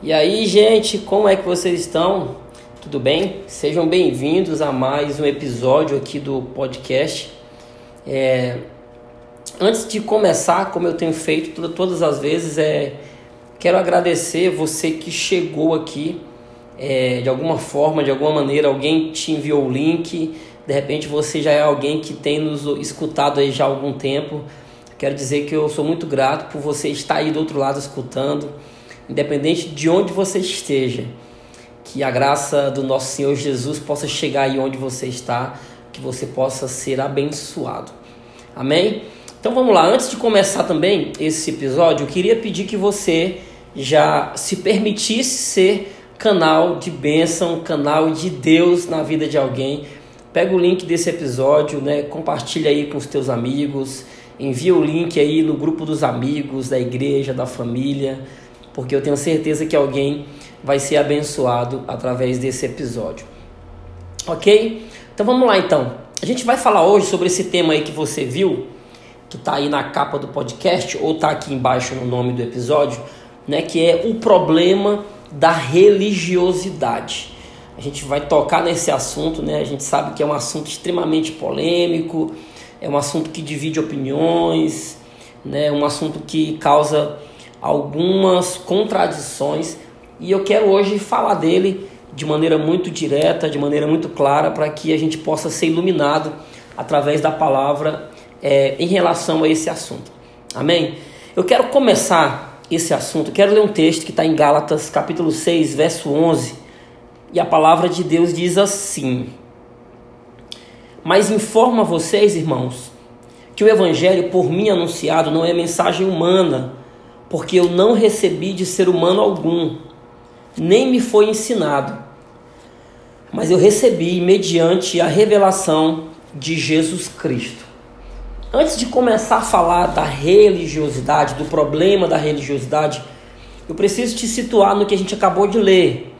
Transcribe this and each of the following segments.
E aí, gente, como é que vocês estão? Tudo bem? Sejam bem-vindos a mais um episódio aqui do podcast. É... Antes de começar, como eu tenho feito todas as vezes, é... quero agradecer você que chegou aqui é... de alguma forma, de alguma maneira, alguém te enviou o link, de repente você já é alguém que tem nos escutado aí já há algum tempo. Quero dizer que eu sou muito grato por você estar aí do outro lado escutando independente de onde você esteja, que a graça do nosso Senhor Jesus possa chegar aí onde você está, que você possa ser abençoado. Amém? Então vamos lá, antes de começar também esse episódio, eu queria pedir que você já se permitisse ser canal de bênção, canal de Deus na vida de alguém. Pega o link desse episódio, né? Compartilha aí com os teus amigos, envia o link aí no grupo dos amigos, da igreja, da família porque eu tenho certeza que alguém vai ser abençoado através desse episódio. Ok? Então vamos lá então. A gente vai falar hoje sobre esse tema aí que você viu, que está aí na capa do podcast, ou está aqui embaixo no nome do episódio, né? Que é o problema da religiosidade. A gente vai tocar nesse assunto, né? A gente sabe que é um assunto extremamente polêmico, é um assunto que divide opiniões, né? Um assunto que causa algumas contradições e eu quero hoje falar dele de maneira muito direta, de maneira muito clara, para que a gente possa ser iluminado através da palavra é, em relação a esse assunto. Amém? Eu quero começar esse assunto, quero ler um texto que está em Gálatas, capítulo 6, verso 11, e a palavra de Deus diz assim: Mas informo a vocês, irmãos, que o evangelho por mim anunciado não é mensagem humana porque eu não recebi de ser humano algum, nem me foi ensinado, mas eu recebi mediante a revelação de Jesus Cristo. Antes de começar a falar da religiosidade, do problema da religiosidade, eu preciso te situar no que a gente acabou de ler.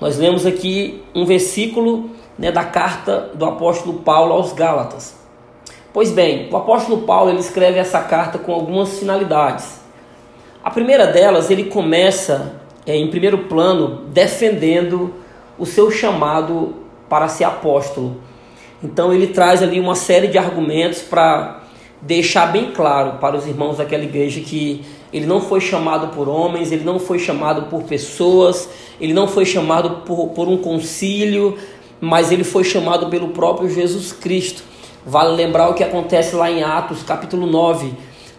Nós lemos aqui um versículo né, da carta do apóstolo Paulo aos Gálatas. Pois bem, o apóstolo Paulo ele escreve essa carta com algumas finalidades. A primeira delas, ele começa é, em primeiro plano defendendo o seu chamado para ser apóstolo. Então ele traz ali uma série de argumentos para deixar bem claro para os irmãos daquela igreja que ele não foi chamado por homens, ele não foi chamado por pessoas, ele não foi chamado por, por um concílio, mas ele foi chamado pelo próprio Jesus Cristo. Vale lembrar o que acontece lá em Atos, capítulo 9,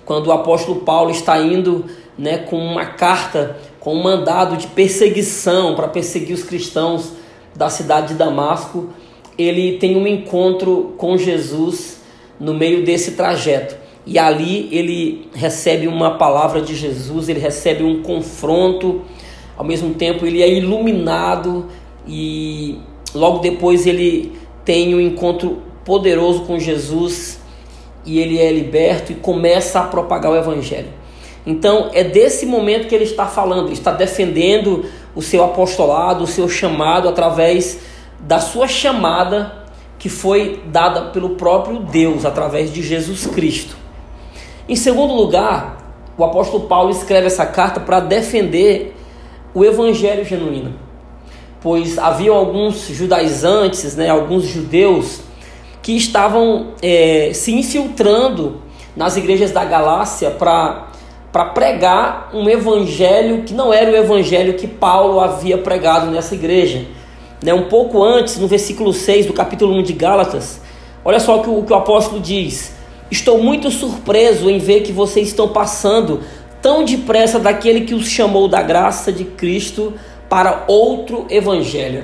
quando o apóstolo Paulo está indo né, com uma carta, com um mandado de perseguição para perseguir os cristãos da cidade de Damasco, ele tem um encontro com Jesus no meio desse trajeto. E ali ele recebe uma palavra de Jesus, ele recebe um confronto, ao mesmo tempo ele é iluminado e logo depois ele tem um encontro poderoso com Jesus e ele é liberto e começa a propagar o evangelho. Então é desse momento que ele está falando, ele está defendendo o seu apostolado, o seu chamado através da sua chamada que foi dada pelo próprio Deus através de Jesus Cristo. Em segundo lugar, o apóstolo Paulo escreve essa carta para defender o evangelho genuíno, pois haviam alguns judaizantes, né, alguns judeus que estavam é, se infiltrando nas igrejas da Galácia para para pregar um evangelho que não era o evangelho que Paulo havia pregado nessa igreja. Né? Um pouco antes, no versículo 6 do capítulo 1 de Gálatas, olha só o que o, que o apóstolo diz: Estou muito surpreso em ver que vocês estão passando tão depressa daquele que os chamou da graça de Cristo para outro evangelho.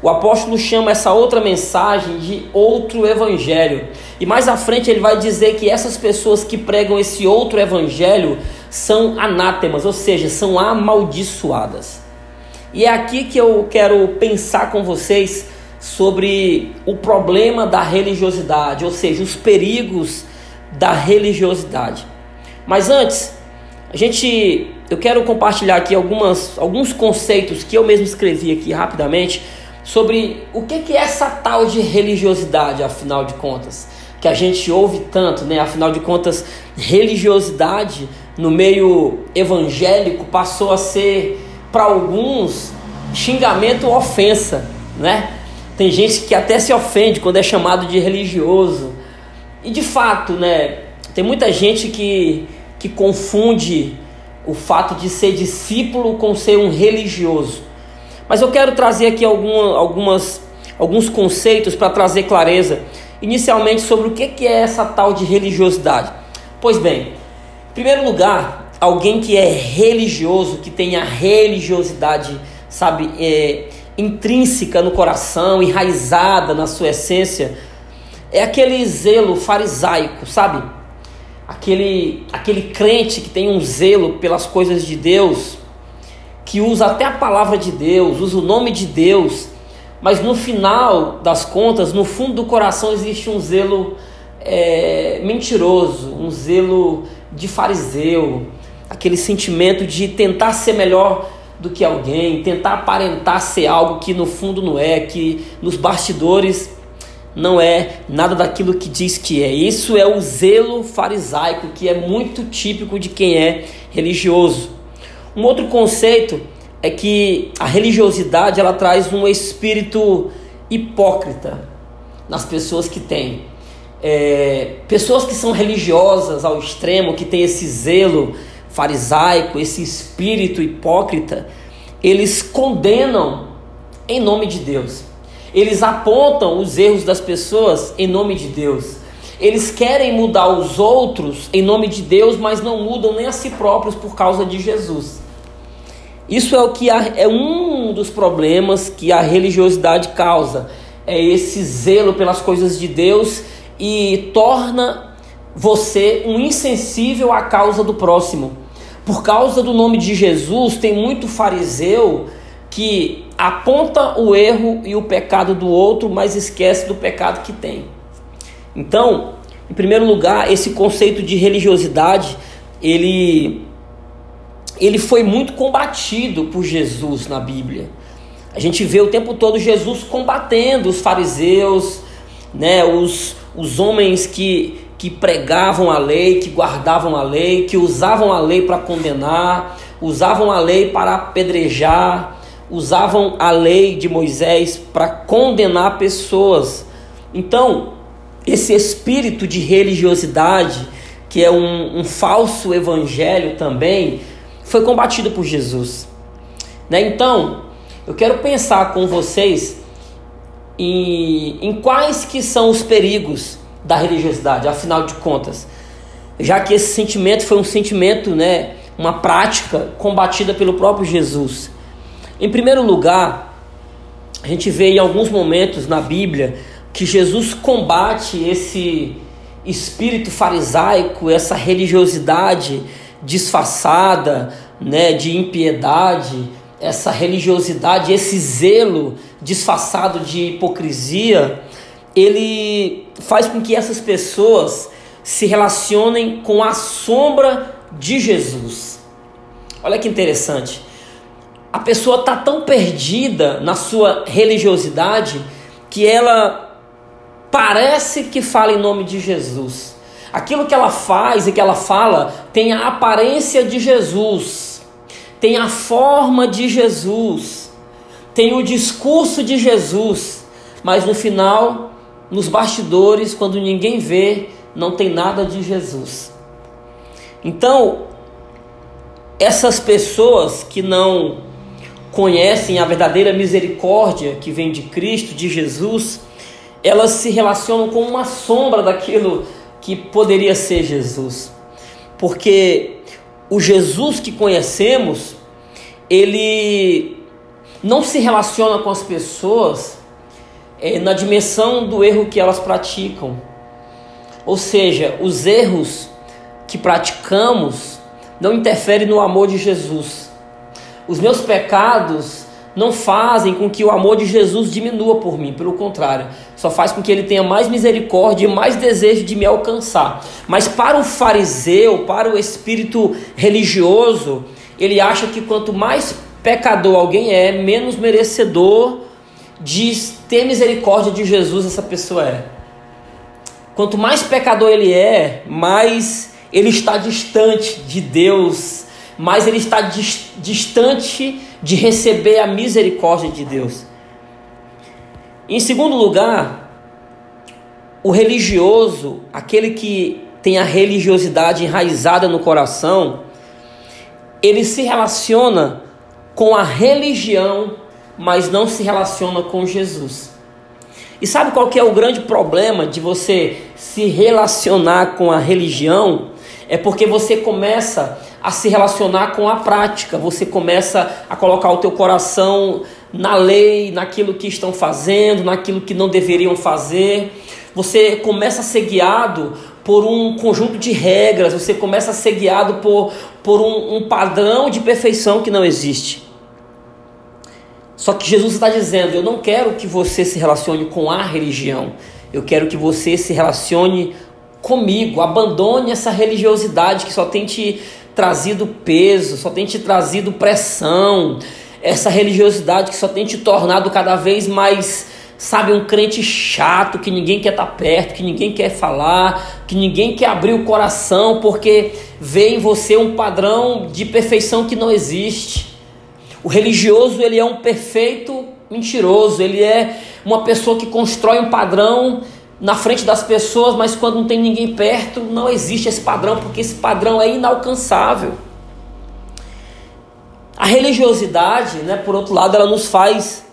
O apóstolo chama essa outra mensagem de outro evangelho. E mais à frente ele vai dizer que essas pessoas que pregam esse outro evangelho são anátemas, ou seja, são amaldiçoadas. E é aqui que eu quero pensar com vocês sobre o problema da religiosidade, ou seja, os perigos da religiosidade. Mas antes, a gente, eu quero compartilhar aqui algumas, alguns conceitos que eu mesmo escrevi aqui rapidamente sobre o que, que é essa tal de religiosidade, afinal de contas, que a gente ouve tanto, né? Afinal de contas, religiosidade no meio evangélico passou a ser para alguns, xingamento ou ofensa, né? Tem gente que até se ofende quando é chamado de religioso. E de fato, né, tem muita gente que, que confunde o fato de ser discípulo com ser um religioso. Mas eu quero trazer aqui alguma, algumas, alguns conceitos para trazer clareza, inicialmente sobre o que é essa tal de religiosidade. Pois bem, em primeiro lugar, alguém que é religioso, que tem a religiosidade, sabe, é, intrínseca no coração, enraizada na sua essência, é aquele zelo farisaico, sabe? Aquele, aquele crente que tem um zelo pelas coisas de Deus, que usa até a palavra de Deus, usa o nome de Deus, mas no final das contas, no fundo do coração existe um zelo é, mentiroso, um zelo de fariseu, aquele sentimento de tentar ser melhor do que alguém, tentar aparentar ser algo que no fundo não é, que nos bastidores não é nada daquilo que diz que é. Isso é o zelo farisaico, que é muito típico de quem é religioso. Um outro conceito é que a religiosidade ela traz um espírito hipócrita nas pessoas que têm. É, pessoas que são religiosas ao extremo, que têm esse zelo farisaico, esse espírito hipócrita, eles condenam em nome de Deus. Eles apontam os erros das pessoas em nome de Deus. Eles querem mudar os outros em nome de Deus, mas não mudam nem a si próprios por causa de Jesus. Isso é o que é um dos problemas que a religiosidade causa. É esse zelo pelas coisas de Deus e torna você um insensível à causa do próximo. Por causa do nome de Jesus, tem muito fariseu que aponta o erro e o pecado do outro, mas esquece do pecado que tem. Então, em primeiro lugar, esse conceito de religiosidade, ele ele foi muito combatido por Jesus na Bíblia. A gente vê o tempo todo Jesus combatendo os fariseus, né, os, os homens que que pregavam a lei, que guardavam a lei, que usavam a lei para condenar, usavam a lei para apedrejar, usavam a lei de Moisés para condenar pessoas. Então, esse espírito de religiosidade, que é um, um falso evangelho também, foi combatido por Jesus. Né? Então, eu quero pensar com vocês em, em quais que são os perigos da religiosidade, afinal de contas. Já que esse sentimento foi um sentimento, né, uma prática combatida pelo próprio Jesus. Em primeiro lugar, a gente vê em alguns momentos na Bíblia que Jesus combate esse espírito farisaico, essa religiosidade disfarçada, né, de impiedade, essa religiosidade, esse zelo disfarçado de hipocrisia ele faz com que essas pessoas se relacionem com a sombra de Jesus. Olha que interessante. A pessoa está tão perdida na sua religiosidade que ela parece que fala em nome de Jesus. Aquilo que ela faz e que ela fala tem a aparência de Jesus, tem a forma de Jesus, tem o discurso de Jesus, mas no final nos bastidores, quando ninguém vê, não tem nada de Jesus. Então, essas pessoas que não conhecem a verdadeira misericórdia que vem de Cristo, de Jesus, elas se relacionam com uma sombra daquilo que poderia ser Jesus. Porque o Jesus que conhecemos, ele não se relaciona com as pessoas é, na dimensão do erro que elas praticam. Ou seja, os erros que praticamos não interferem no amor de Jesus. Os meus pecados não fazem com que o amor de Jesus diminua por mim, pelo contrário, só faz com que ele tenha mais misericórdia e mais desejo de me alcançar. Mas para o fariseu, para o espírito religioso, ele acha que quanto mais pecador alguém é, menos merecedor de ter misericórdia de Jesus essa pessoa é. Quanto mais pecador ele é, mais ele está distante de Deus, mais ele está distante de receber a misericórdia de Deus. Em segundo lugar, o religioso, aquele que tem a religiosidade enraizada no coração, ele se relaciona com a religião, mas não se relaciona com Jesus. E sabe qual que é o grande problema de você se relacionar com a religião? É porque você começa a se relacionar com a prática, você começa a colocar o teu coração na lei, naquilo que estão fazendo, naquilo que não deveriam fazer. Você começa a ser guiado por um conjunto de regras, você começa a ser guiado por, por um, um padrão de perfeição que não existe. Só que Jesus está dizendo: Eu não quero que você se relacione com a religião, eu quero que você se relacione comigo. Abandone essa religiosidade que só tem te trazido peso, só tem te trazido pressão, essa religiosidade que só tem te tornado cada vez mais, sabe, um crente chato, que ninguém quer estar tá perto, que ninguém quer falar, que ninguém quer abrir o coração porque vê em você um padrão de perfeição que não existe. O religioso, ele é um perfeito mentiroso, ele é uma pessoa que constrói um padrão na frente das pessoas, mas quando não tem ninguém perto, não existe esse padrão, porque esse padrão é inalcançável. A religiosidade, né, por outro lado, ela nos faz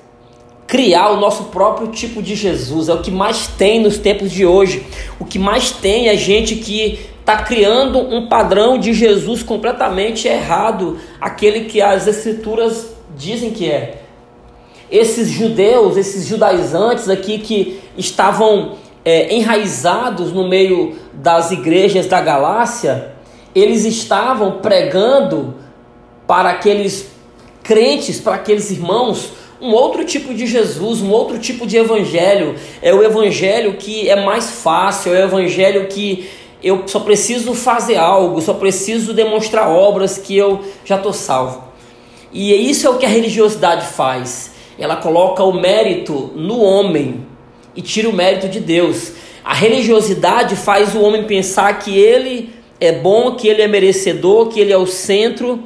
criar o nosso próprio tipo de Jesus. É o que mais tem nos tempos de hoje. O que mais tem é gente que está criando um padrão de Jesus completamente errado, aquele que as escrituras dizem que é. Esses judeus, esses judaizantes aqui que estavam é, enraizados no meio das igrejas da Galácia, eles estavam pregando para aqueles crentes, para aqueles irmãos, um outro tipo de Jesus, um outro tipo de evangelho. É o evangelho que é mais fácil, é o evangelho que eu só preciso fazer algo, só preciso demonstrar obras que eu já estou salvo. E isso é o que a religiosidade faz. Ela coloca o mérito no homem e tira o mérito de Deus. A religiosidade faz o homem pensar que ele é bom, que ele é merecedor, que ele é o centro.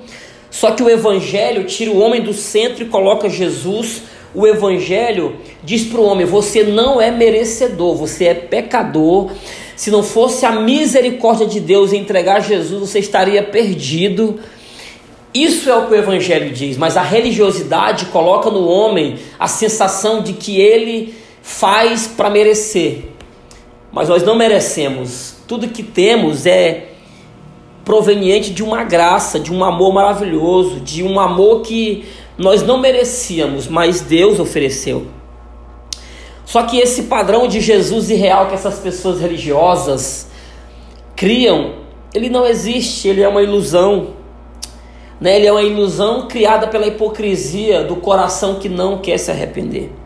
Só que o evangelho tira o homem do centro e coloca Jesus. O evangelho diz para o homem: você não é merecedor, você é pecador se não fosse a misericórdia de Deus em entregar Jesus, você estaria perdido. Isso é o que o Evangelho diz, mas a religiosidade coloca no homem a sensação de que ele faz para merecer. Mas nós não merecemos. Tudo que temos é proveniente de uma graça, de um amor maravilhoso, de um amor que nós não merecíamos, mas Deus ofereceu. Só que esse padrão de Jesus irreal que essas pessoas religiosas criam, ele não existe, ele é uma ilusão. Né? Ele é uma ilusão criada pela hipocrisia do coração que não quer se arrepender.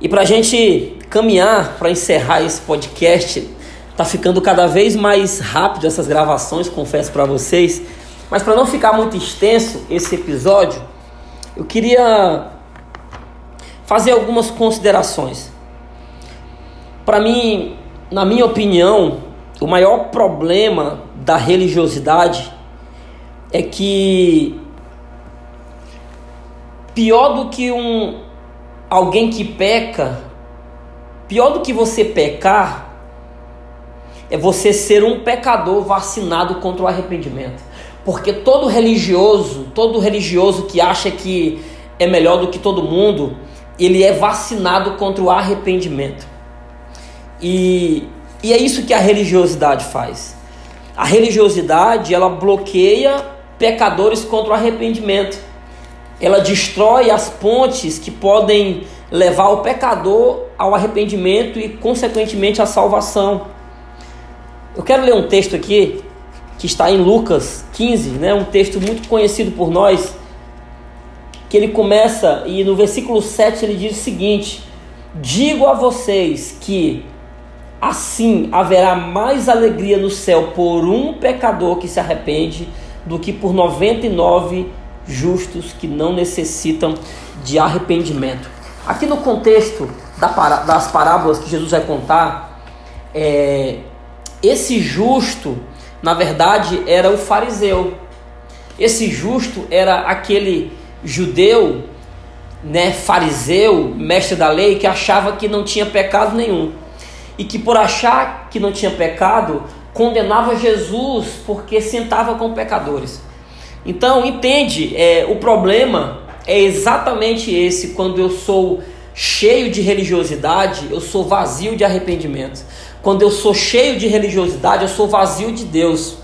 E para a gente caminhar, para encerrar esse podcast, tá ficando cada vez mais rápido essas gravações, confesso para vocês. Mas para não ficar muito extenso esse episódio, eu queria fazer algumas considerações. Para mim, na minha opinião, o maior problema da religiosidade é que pior do que um alguém que peca, pior do que você pecar é você ser um pecador vacinado contra o arrependimento. Porque todo religioso, todo religioso que acha que é melhor do que todo mundo, ele é vacinado contra o arrependimento. E, e é isso que a religiosidade faz. A religiosidade, ela bloqueia pecadores contra o arrependimento. Ela destrói as pontes que podem levar o pecador ao arrependimento e, consequentemente, à salvação. Eu quero ler um texto aqui que está em Lucas 15, né? um texto muito conhecido por nós, que ele começa e no versículo 7 ele diz o seguinte: Digo a vocês que assim haverá mais alegria no céu por um pecador que se arrepende do que por 99 justos que não necessitam de arrependimento. Aqui no contexto das parábolas que Jesus vai contar, é, esse justo, na verdade, era o fariseu. Esse justo era aquele judeu, né, fariseu, mestre da lei, que achava que não tinha pecado nenhum. E que por achar que não tinha pecado, condenava Jesus porque sentava com pecadores. Então, entende, é, o problema é exatamente esse, quando eu sou cheio de religiosidade, eu sou vazio de arrependimento. Quando eu sou cheio de religiosidade, eu sou vazio de Deus.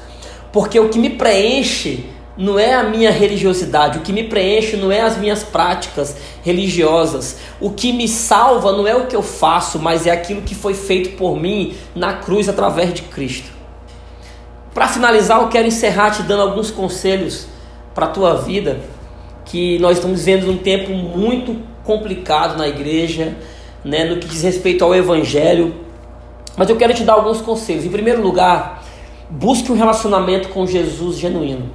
Porque o que me preenche não é a minha religiosidade, o que me preenche não é as minhas práticas religiosas. O que me salva não é o que eu faço, mas é aquilo que foi feito por mim na cruz através de Cristo. Para finalizar, eu quero encerrar te dando alguns conselhos para a tua vida, que nós estamos vivendo um tempo muito complicado na igreja, né, no que diz respeito ao evangelho. Mas eu quero te dar alguns conselhos. Em primeiro lugar, busque um relacionamento com Jesus genuíno.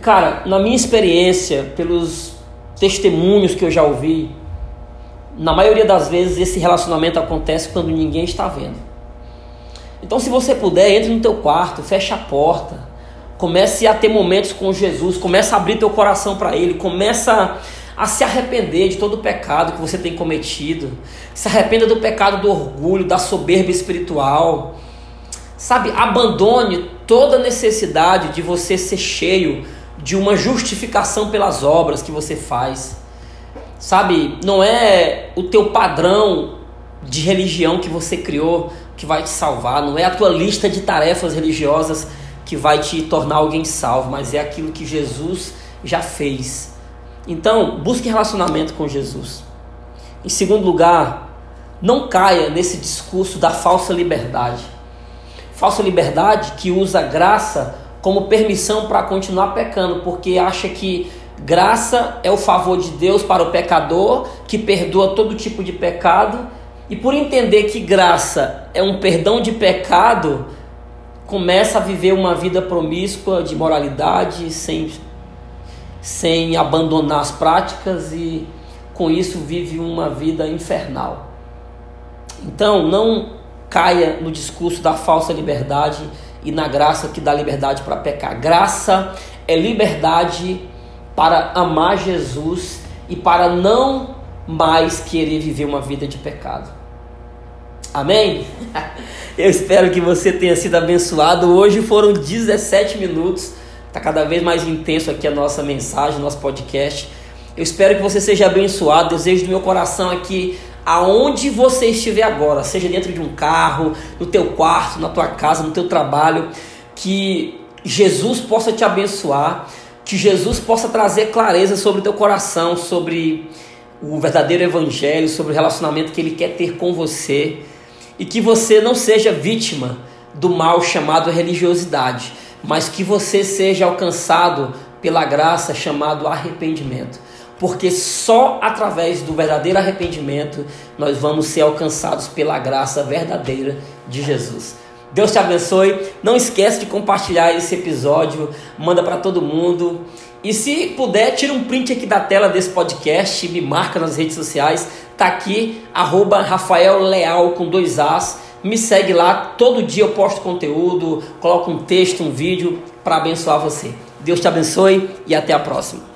Cara, na minha experiência, pelos testemunhos que eu já ouvi, na maioria das vezes esse relacionamento acontece quando ninguém está vendo. Então, se você puder, entre no teu quarto, feche a porta, comece a ter momentos com Jesus, comece a abrir teu coração para Ele, começa a se arrepender de todo o pecado que você tem cometido, se arrependa do pecado do orgulho, da soberba espiritual, sabe? Abandone toda necessidade de você ser cheio de uma justificação pelas obras que você faz. Sabe, não é o teu padrão de religião que você criou que vai te salvar, não é a tua lista de tarefas religiosas que vai te tornar alguém salvo, mas é aquilo que Jesus já fez. Então, busque relacionamento com Jesus. Em segundo lugar, não caia nesse discurso da falsa liberdade. Falsa liberdade que usa graça como permissão para continuar pecando, porque acha que graça é o favor de Deus para o pecador, que perdoa todo tipo de pecado, e por entender que graça é um perdão de pecado, começa a viver uma vida promíscua de moralidade, sem, sem abandonar as práticas e com isso vive uma vida infernal. Então, não caia no discurso da falsa liberdade e na graça que dá liberdade para pecar. Graça é liberdade para amar Jesus e para não mais querer viver uma vida de pecado. Amém? Eu espero que você tenha sido abençoado. Hoje foram 17 minutos. Está cada vez mais intenso aqui a nossa mensagem, nosso podcast. Eu espero que você seja abençoado. Desejo do meu coração aqui aonde você estiver agora, seja dentro de um carro, no teu quarto, na tua casa, no teu trabalho, que Jesus possa te abençoar, que Jesus possa trazer clareza sobre o teu coração, sobre o verdadeiro evangelho, sobre o relacionamento que ele quer ter com você, e que você não seja vítima do mal chamado religiosidade, mas que você seja alcançado pela graça chamado arrependimento porque só através do verdadeiro arrependimento nós vamos ser alcançados pela graça verdadeira de Jesus. Deus te abençoe. Não esquece de compartilhar esse episódio, manda para todo mundo. E se puder, tira um print aqui da tela desse podcast, me marca nas redes sociais. Tá aqui arroba Rafael Leal com dois As. Me segue lá, todo dia eu posto conteúdo, coloco um texto, um vídeo para abençoar você. Deus te abençoe e até a próxima.